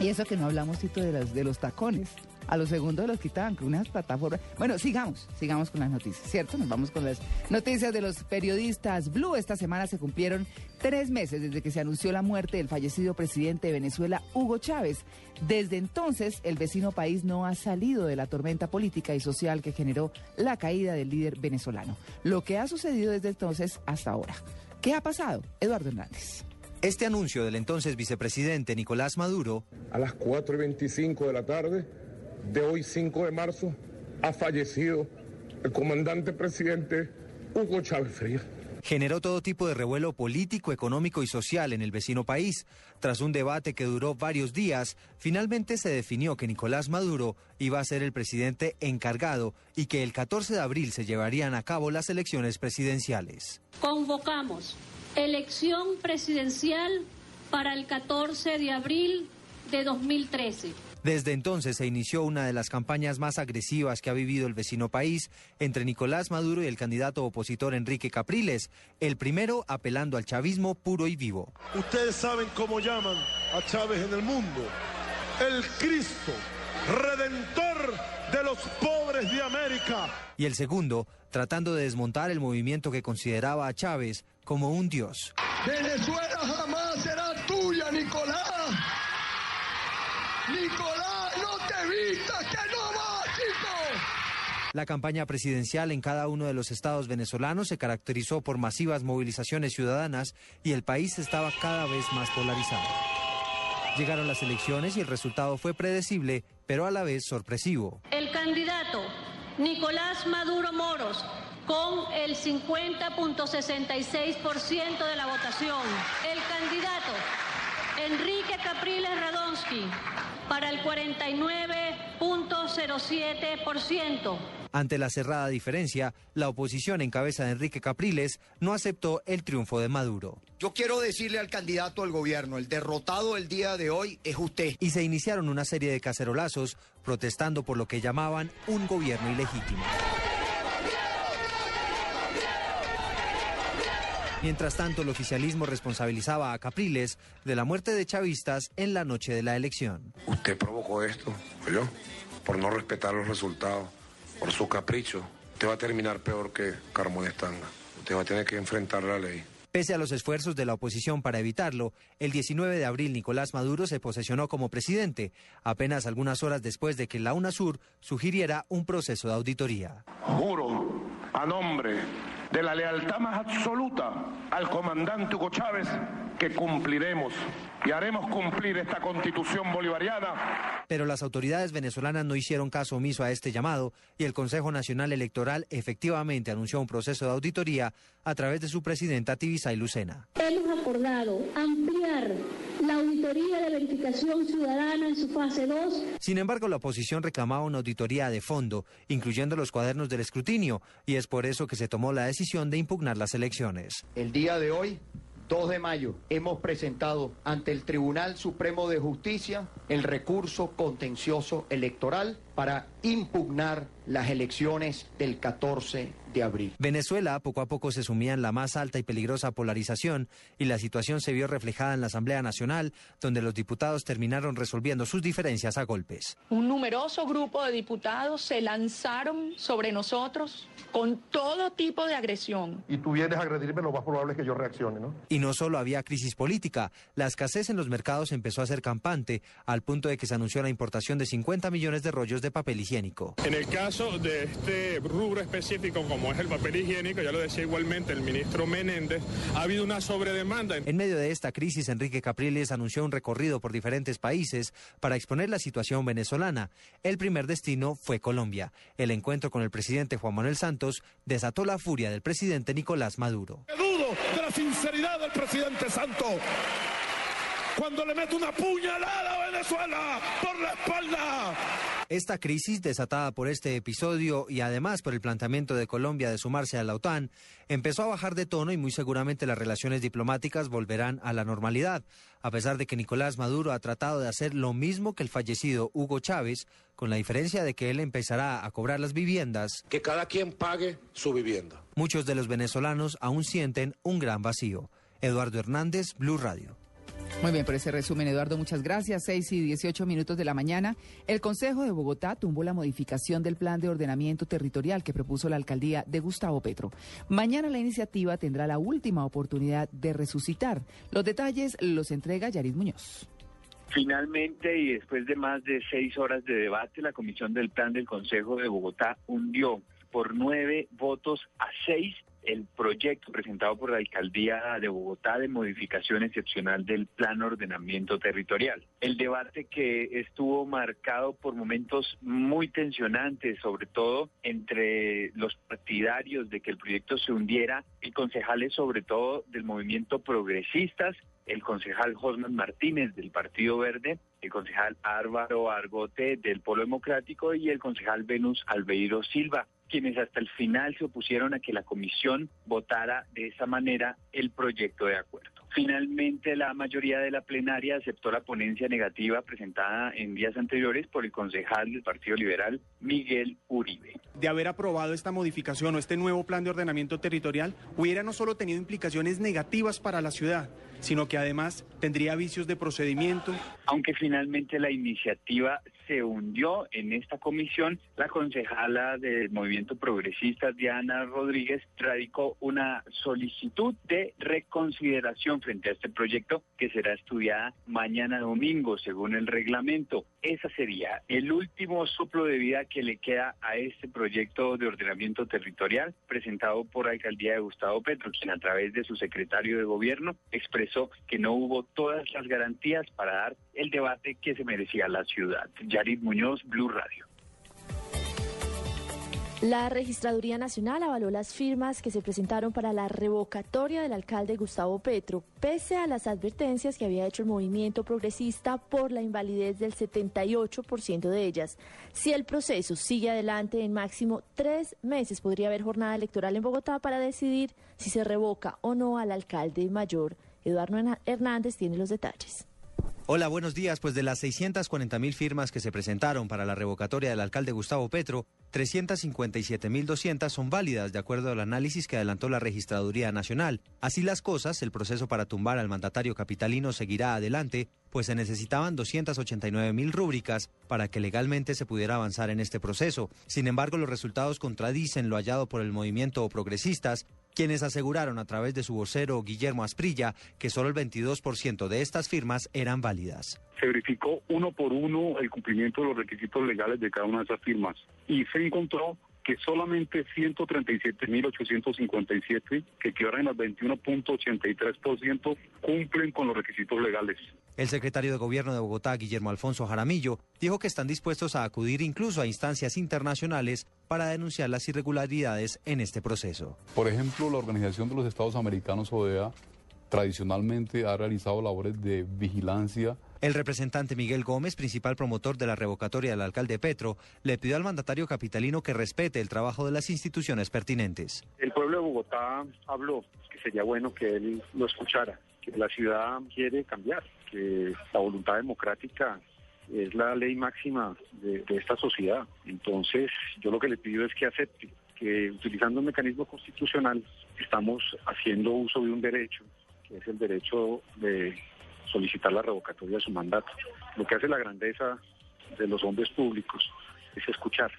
Y eso que no hablamos, Tito, de los, de los tacones. A los segundos los quitaban con unas plataformas. Bueno, sigamos, sigamos con las noticias, ¿cierto? Nos vamos con las noticias de los periodistas Blue. Esta semana se cumplieron tres meses desde que se anunció la muerte del fallecido presidente de Venezuela, Hugo Chávez. Desde entonces, el vecino país no ha salido de la tormenta política y social que generó la caída del líder venezolano. Lo que ha sucedido desde entonces hasta ahora. ¿Qué ha pasado? Eduardo Hernández. Este anuncio del entonces vicepresidente Nicolás Maduro a las 4 y 25 de la tarde de hoy 5 de marzo ha fallecido el comandante presidente Hugo Chávez Frías. Generó todo tipo de revuelo político, económico y social en el vecino país. Tras un debate que duró varios días, finalmente se definió que Nicolás Maduro iba a ser el presidente encargado y que el 14 de abril se llevarían a cabo las elecciones presidenciales. Convocamos elección presidencial para el 14 de abril de 2013. Desde entonces se inició una de las campañas más agresivas que ha vivido el vecino país entre Nicolás Maduro y el candidato opositor Enrique Capriles, el primero apelando al chavismo puro y vivo. Ustedes saben cómo llaman a Chávez en el mundo. El Cristo, redentor de los pobres de América. Y el segundo, tratando de desmontar el movimiento que consideraba a Chávez como un dios. Venezuela jamás será tuya, Nicolás. Nicolás, no te vistas, que no va, chico. La campaña presidencial en cada uno de los estados venezolanos se caracterizó por masivas movilizaciones ciudadanas y el país estaba cada vez más polarizado. Llegaron las elecciones y el resultado fue predecible, pero a la vez sorpresivo. El candidato Nicolás Maduro Moros con el 50.66% de la votación. El candidato Enrique Capriles Radonsky para el 49.07%. Ante la cerrada diferencia, la oposición en cabeza de Enrique Capriles no aceptó el triunfo de Maduro. Yo quiero decirle al candidato al gobierno, el derrotado el día de hoy es usted. Y se iniciaron una serie de cacerolazos protestando por lo que llamaban un gobierno ilegítimo. Mientras tanto, el oficialismo responsabilizaba a Capriles de la muerte de chavistas en la noche de la elección. Usted provocó esto, yo, por no respetar los resultados, por su capricho. Usted va a terminar peor que Carmo de Estanga. Usted va a tener que enfrentar la ley. Pese a los esfuerzos de la oposición para evitarlo, el 19 de abril Nicolás Maduro se posesionó como presidente, apenas algunas horas después de que la UNASUR sugiriera un proceso de auditoría. Juro a nombre de la lealtad más absoluta al comandante Hugo Chávez que cumpliremos y haremos cumplir esta constitución bolivariana. Pero las autoridades venezolanas no hicieron caso omiso a este llamado y el Consejo Nacional Electoral efectivamente anunció un proceso de auditoría a través de su presidenta Tibisay Lucena. Hemos acordado ampliar auditoría de verificación ciudadana en su fase 2. Sin embargo, la oposición reclamaba una auditoría de fondo, incluyendo los cuadernos del escrutinio, y es por eso que se tomó la decisión de impugnar las elecciones. El día de hoy 2 de mayo hemos presentado ante el Tribunal Supremo de Justicia el recurso contencioso electoral para impugnar las elecciones del 14 de abril. Venezuela poco a poco se sumía en la más alta y peligrosa polarización y la situación se vio reflejada en la Asamblea Nacional, donde los diputados terminaron resolviendo sus diferencias a golpes. Un numeroso grupo de diputados se lanzaron sobre nosotros con todo tipo de agresión. Y tú vienes a agredirme, lo más probable es que yo reaccione, ¿no? Y no solo había crisis política, la escasez en los mercados empezó a ser campante, al punto de que se anunció la importación de 50 millones de rollos de de papel higiénico. En el caso de este rubro específico como es el papel higiénico, ya lo decía igualmente el ministro Menéndez, ha habido una sobredemanda. En medio de esta crisis, Enrique Capriles anunció un recorrido por diferentes países para exponer la situación venezolana. El primer destino fue Colombia. El encuentro con el presidente Juan Manuel Santos desató la furia del presidente Nicolás Maduro. Dudo de la sinceridad del presidente Santos cuando le mete una puñalada a Venezuela por la espalda. Esta crisis, desatada por este episodio y además por el planteamiento de Colombia de sumarse a la OTAN, empezó a bajar de tono y muy seguramente las relaciones diplomáticas volverán a la normalidad, a pesar de que Nicolás Maduro ha tratado de hacer lo mismo que el fallecido Hugo Chávez, con la diferencia de que él empezará a cobrar las viviendas. Que cada quien pague su vivienda. Muchos de los venezolanos aún sienten un gran vacío. Eduardo Hernández, Blue Radio. Muy bien, por ese resumen, Eduardo, muchas gracias. 6 y 18 minutos de la mañana. El Consejo de Bogotá tumbó la modificación del plan de ordenamiento territorial que propuso la alcaldía de Gustavo Petro. Mañana la iniciativa tendrá la última oportunidad de resucitar. Los detalles los entrega Yarid Muñoz. Finalmente, y después de más de seis horas de debate, la Comisión del Plan del Consejo de Bogotá hundió por nueve votos a seis el proyecto presentado por la Alcaldía de Bogotá de modificación excepcional del Plan Ordenamiento Territorial. El debate que estuvo marcado por momentos muy tensionantes, sobre todo entre los partidarios de que el proyecto se hundiera y concejales sobre todo del movimiento progresistas el concejal Josman Martínez del Partido Verde, el concejal Álvaro Argote del Polo Democrático y el concejal Venus Albeiro Silva quienes hasta el final se opusieron a que la comisión votara de esa manera el proyecto de acuerdo. Finalmente, la mayoría de la plenaria aceptó la ponencia negativa presentada en días anteriores por el concejal del Partido Liberal, Miguel Uribe. De haber aprobado esta modificación o este nuevo plan de ordenamiento territorial, hubiera no solo tenido implicaciones negativas para la ciudad, sino que además tendría vicios de procedimiento. Aunque finalmente la iniciativa se hundió en esta comisión, la concejala del Movimiento Progresista, Diana Rodríguez, radicó una solicitud de reconsideración frente a este proyecto que será estudiada mañana domingo, según el reglamento. Ese sería el último soplo de vida que le queda a este proyecto de ordenamiento territorial presentado por la alcaldía de Gustavo Petro, quien a través de su secretario de gobierno expresó que no hubo todas las garantías para dar el debate que se merecía la ciudad. Yarit Muñoz, Blue Radio. La Registraduría Nacional avaló las firmas que se presentaron para la revocatoria del alcalde Gustavo Petro, pese a las advertencias que había hecho el movimiento progresista por la invalidez del 78% de ellas. Si el proceso sigue adelante en máximo tres meses, podría haber jornada electoral en Bogotá para decidir si se revoca o no al alcalde mayor. Eduardo Hernández tiene los detalles. Hola, buenos días. Pues de las 640 mil firmas que se presentaron para la revocatoria del alcalde Gustavo Petro, 357.200 son válidas, de acuerdo al análisis que adelantó la Registraduría Nacional. Así las cosas, el proceso para tumbar al mandatario capitalino seguirá adelante, pues se necesitaban 289 mil rúbricas para que legalmente se pudiera avanzar en este proceso. Sin embargo, los resultados contradicen lo hallado por el movimiento progresistas, quienes aseguraron a través de su vocero Guillermo Asprilla que solo el 22% de estas firmas eran válidas. Se verificó uno por uno el cumplimiento de los requisitos legales de cada una de esas firmas y se encontró que solamente 137.857, que equivalen al 21.83%, cumplen con los requisitos legales. El secretario de Gobierno de Bogotá, Guillermo Alfonso Jaramillo, dijo que están dispuestos a acudir incluso a instancias internacionales para denunciar las irregularidades en este proceso. Por ejemplo, la Organización de los Estados Americanos, ODA, tradicionalmente ha realizado labores de vigilancia el representante Miguel Gómez, principal promotor de la revocatoria del alcalde Petro, le pidió al mandatario capitalino que respete el trabajo de las instituciones pertinentes. El pueblo de Bogotá habló, que sería bueno que él lo escuchara, que la ciudad quiere cambiar, que la voluntad democrática es la ley máxima de, esta sociedad. Entonces, yo lo que le pido es que acepte que utilizando un mecanismo constitucional estamos haciendo uso de un derecho, que es el derecho de solicitar la revocatoria de su mandato. Lo que hace la grandeza de los hombres públicos es escuchar,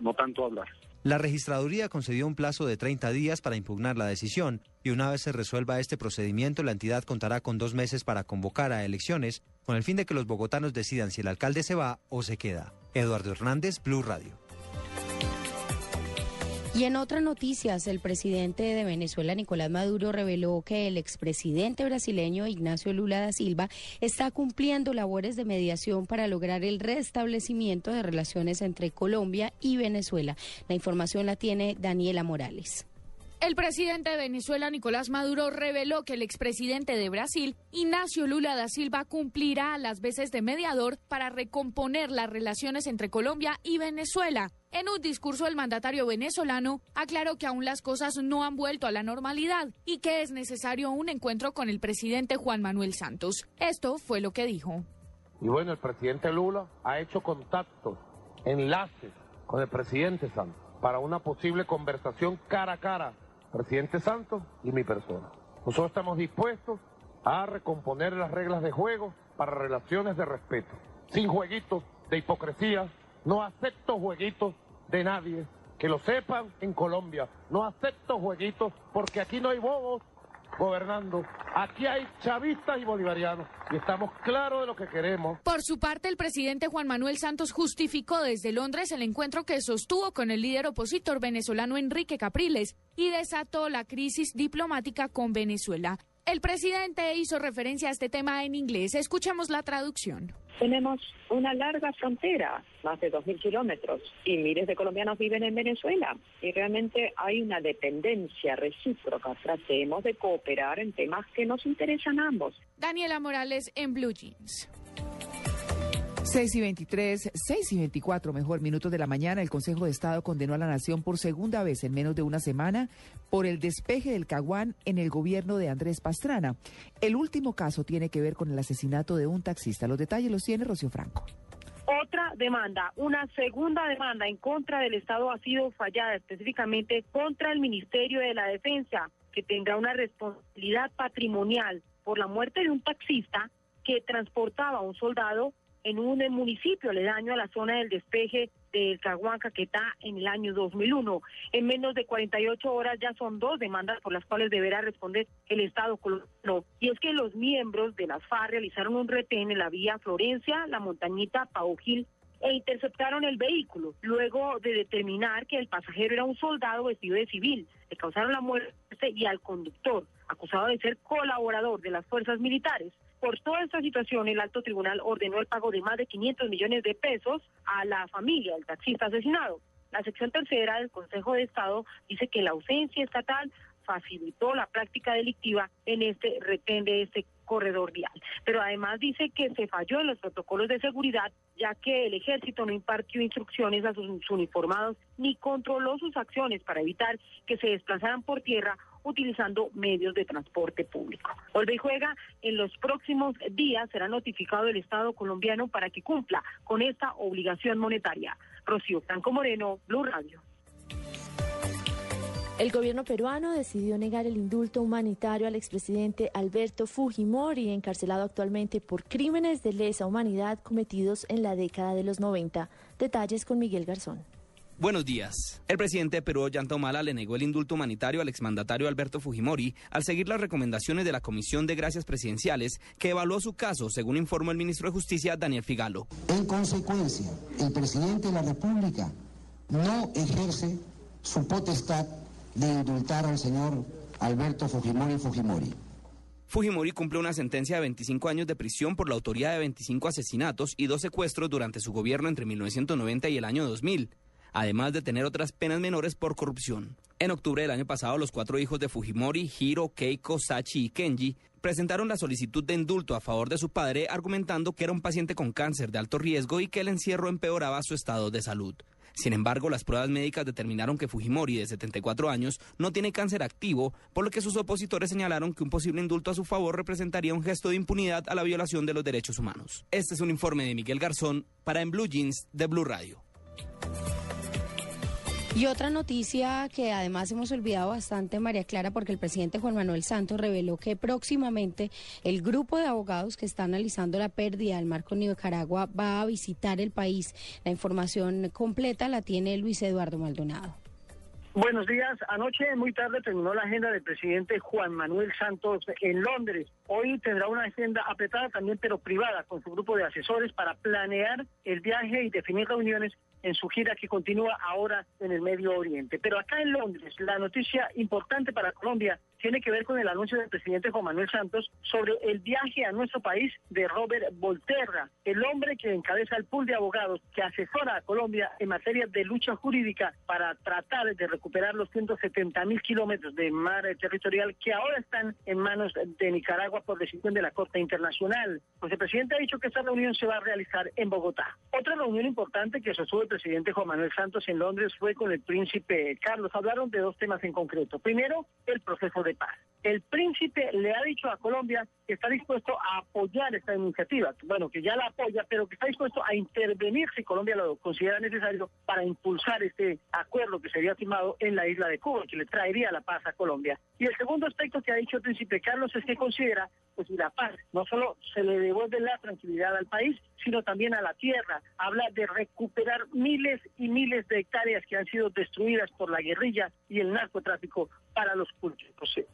no tanto hablar. La registraduría concedió un plazo de 30 días para impugnar la decisión y una vez se resuelva este procedimiento, la entidad contará con dos meses para convocar a elecciones con el fin de que los bogotanos decidan si el alcalde se va o se queda. Eduardo Hernández, Blue Radio. Y en otras noticias, el presidente de Venezuela, Nicolás Maduro, reveló que el expresidente brasileño Ignacio Lula da Silva está cumpliendo labores de mediación para lograr el restablecimiento de relaciones entre Colombia y Venezuela. La información la tiene Daniela Morales. El presidente de Venezuela, Nicolás Maduro, reveló que el expresidente de Brasil, Ignacio Lula da Silva, cumplirá las veces de mediador para recomponer las relaciones entre Colombia y Venezuela. En un discurso, el mandatario venezolano aclaró que aún las cosas no han vuelto a la normalidad y que es necesario un encuentro con el presidente Juan Manuel Santos. Esto fue lo que dijo. Y bueno, el presidente Lula ha hecho contactos, enlaces con el presidente Santos para una posible conversación cara a cara presidente Santos y mi persona. Nosotros estamos dispuestos a recomponer las reglas de juego para relaciones de respeto, sin jueguitos de hipocresía. No acepto jueguitos de nadie. Que lo sepan en Colombia. No acepto jueguitos porque aquí no hay bobos gobernando. Aquí hay chavistas y bolivarianos y estamos claros de lo que queremos. Por su parte, el presidente Juan Manuel Santos justificó desde Londres el encuentro que sostuvo con el líder opositor venezolano Enrique Capriles y desató la crisis diplomática con Venezuela. El presidente hizo referencia a este tema en inglés. Escuchamos la traducción. Tenemos una larga frontera, más de 2.000 kilómetros, y miles de colombianos viven en Venezuela. Y realmente hay una dependencia recíproca. Tratemos de cooperar en temas que nos interesan a ambos. Daniela Morales en Blue Jeans. 6 y 23, 6 y 24, mejor, minutos de la mañana, el Consejo de Estado condenó a la Nación por segunda vez en menos de una semana por el despeje del Caguán en el gobierno de Andrés Pastrana. El último caso tiene que ver con el asesinato de un taxista. Los detalles los tiene Rocío Franco. Otra demanda, una segunda demanda en contra del Estado ha sido fallada, específicamente contra el Ministerio de la Defensa, que tendrá una responsabilidad patrimonial por la muerte de un taxista que transportaba a un soldado en un municipio aledaño a la zona del despeje del Caguán Caquetá en el año 2001. En menos de 48 horas ya son dos demandas por las cuales deberá responder el Estado colombiano. Y es que los miembros de las FARC realizaron un retén en la vía Florencia, La Montañita, Paujil e interceptaron el vehículo. Luego de determinar que el pasajero era un soldado vestido de civil, le causaron la muerte y al conductor, acusado de ser colaborador de las fuerzas militares. Por toda esta situación, el alto tribunal ordenó el pago de más de 500 millones de pesos a la familia del taxista asesinado. La sección tercera del Consejo de Estado dice que la ausencia estatal facilitó la práctica delictiva en este retén de este corredor vial. Pero además dice que se falló en los protocolos de seguridad, ya que el ejército no impartió instrucciones a sus uniformados ni controló sus acciones para evitar que se desplazaran por tierra utilizando medios de transporte público. Vuelve y juega, en los próximos días será notificado el Estado colombiano para que cumpla con esta obligación monetaria. Rocío Franco Moreno, Blue Radio. El gobierno peruano decidió negar el indulto humanitario al expresidente Alberto Fujimori, encarcelado actualmente por crímenes de lesa humanidad cometidos en la década de los 90. Detalles con Miguel Garzón. Buenos días. El presidente de Perú, Ollanta Humala, le negó el indulto humanitario al exmandatario Alberto Fujimori al seguir las recomendaciones de la Comisión de Gracias Presidenciales, que evaluó su caso, según informó el ministro de Justicia, Daniel Figalo. En consecuencia, el presidente de la República no ejerce su potestad de indultar al señor Alberto Fujimori Fujimori. Fujimori cumple una sentencia de 25 años de prisión por la autoría de 25 asesinatos y dos secuestros durante su gobierno entre 1990 y el año 2000 además de tener otras penas menores por corrupción. En octubre del año pasado, los cuatro hijos de Fujimori, Hiro, Keiko, Sachi y Kenji, presentaron la solicitud de indulto a favor de su padre, argumentando que era un paciente con cáncer de alto riesgo y que el encierro empeoraba su estado de salud. Sin embargo, las pruebas médicas determinaron que Fujimori, de 74 años, no tiene cáncer activo, por lo que sus opositores señalaron que un posible indulto a su favor representaría un gesto de impunidad a la violación de los derechos humanos. Este es un informe de Miguel Garzón para En Blue Jeans de Blue Radio. Y otra noticia que además hemos olvidado bastante, María Clara, porque el presidente Juan Manuel Santos reveló que próximamente el grupo de abogados que está analizando la pérdida del marco Nicaragua va a visitar el país. La información completa la tiene Luis Eduardo Maldonado. Buenos días. Anoche, muy tarde, terminó la agenda del presidente Juan Manuel Santos en Londres. Hoy tendrá una agenda apretada también, pero privada, con su grupo de asesores para planear el viaje y definir reuniones en su gira que continúa ahora en el Medio Oriente. Pero acá en Londres, la noticia importante para Colombia tiene que ver con el anuncio del presidente Juan Manuel Santos sobre el viaje a nuestro país de Robert Volterra, el hombre que encabeza el pool de abogados que asesora a Colombia en materia de lucha jurídica para tratar de recuperar los 170 mil kilómetros de mar territorial que ahora están en manos de Nicaragua por decisión de la Corte Internacional. Pues el presidente ha dicho que esta reunión se va a realizar en Bogotá. Otra reunión importante que sostuvo el presidente Juan Manuel Santos en Londres fue con el príncipe Carlos. Hablaron de dos temas en concreto. Primero, el proceso de paz. El príncipe le ha dicho a Colombia que está dispuesto a apoyar esta iniciativa, bueno, que ya la apoya, pero que está dispuesto a intervenir si Colombia lo considera necesario para impulsar este acuerdo que sería firmado en la isla de Cuba, que le traería la paz a Colombia. Y el segundo aspecto que ha dicho el príncipe Carlos es que considera, pues, la paz no solo se le devuelve la tranquilidad al país, sino también a la tierra. Habla de recuperar miles y miles de hectáreas que han sido destruidas por la guerrilla y el narcotráfico para los cultos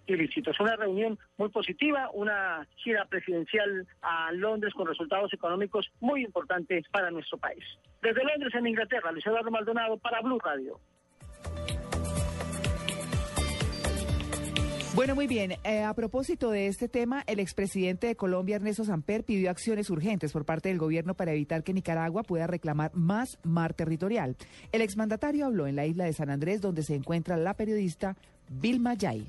ilícitos. Una reunión muy positiva, una gira presidencial a Londres con resultados económicos muy importantes para nuestro país. Desde Londres, en Inglaterra, Luis Eduardo Maldonado para Blue Radio. Bueno, muy bien. Eh, a propósito de este tema, el expresidente de Colombia, Ernesto Samper, pidió acciones urgentes por parte del gobierno para evitar que Nicaragua pueda reclamar más mar territorial. El exmandatario habló en la isla de San Andrés, donde se encuentra la periodista Vilma Yay.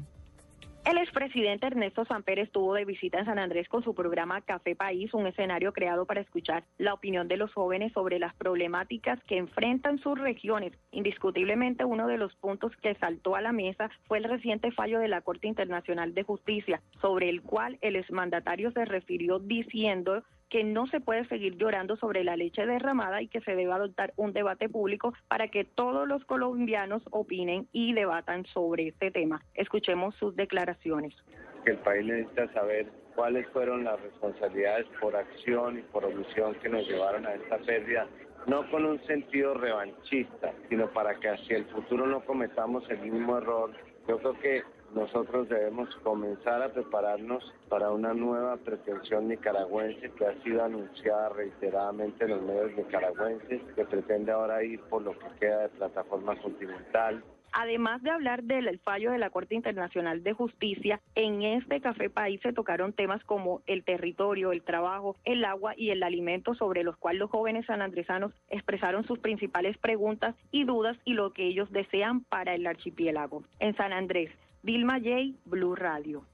El expresidente Ernesto Samper estuvo de visita en San Andrés con su programa Café País, un escenario creado para escuchar la opinión de los jóvenes sobre las problemáticas que enfrentan sus regiones. Indiscutiblemente uno de los puntos que saltó a la mesa fue el reciente fallo de la Corte Internacional de Justicia, sobre el cual el exmandatario se refirió diciendo que no se puede seguir llorando sobre la leche derramada y que se debe adoptar un debate público para que todos los colombianos opinen y debatan sobre este tema. Escuchemos sus declaraciones. El país necesita saber cuáles fueron las responsabilidades por acción y por omisión que nos llevaron a esta pérdida no con un sentido revanchista, sino para que hacia el futuro no cometamos el mismo error. Yo creo que nosotros debemos comenzar a prepararnos para una nueva pretensión nicaragüense que ha sido anunciada reiteradamente en los medios nicaragüenses, que pretende ahora ir por lo que queda de plataforma continental, Además de hablar del fallo de la Corte Internacional de Justicia, en este Café País se tocaron temas como el territorio, el trabajo, el agua y el alimento, sobre los cuales los jóvenes sanandresanos expresaron sus principales preguntas y dudas y lo que ellos desean para el archipiélago. En San Andrés, Vilma J, Blue Radio.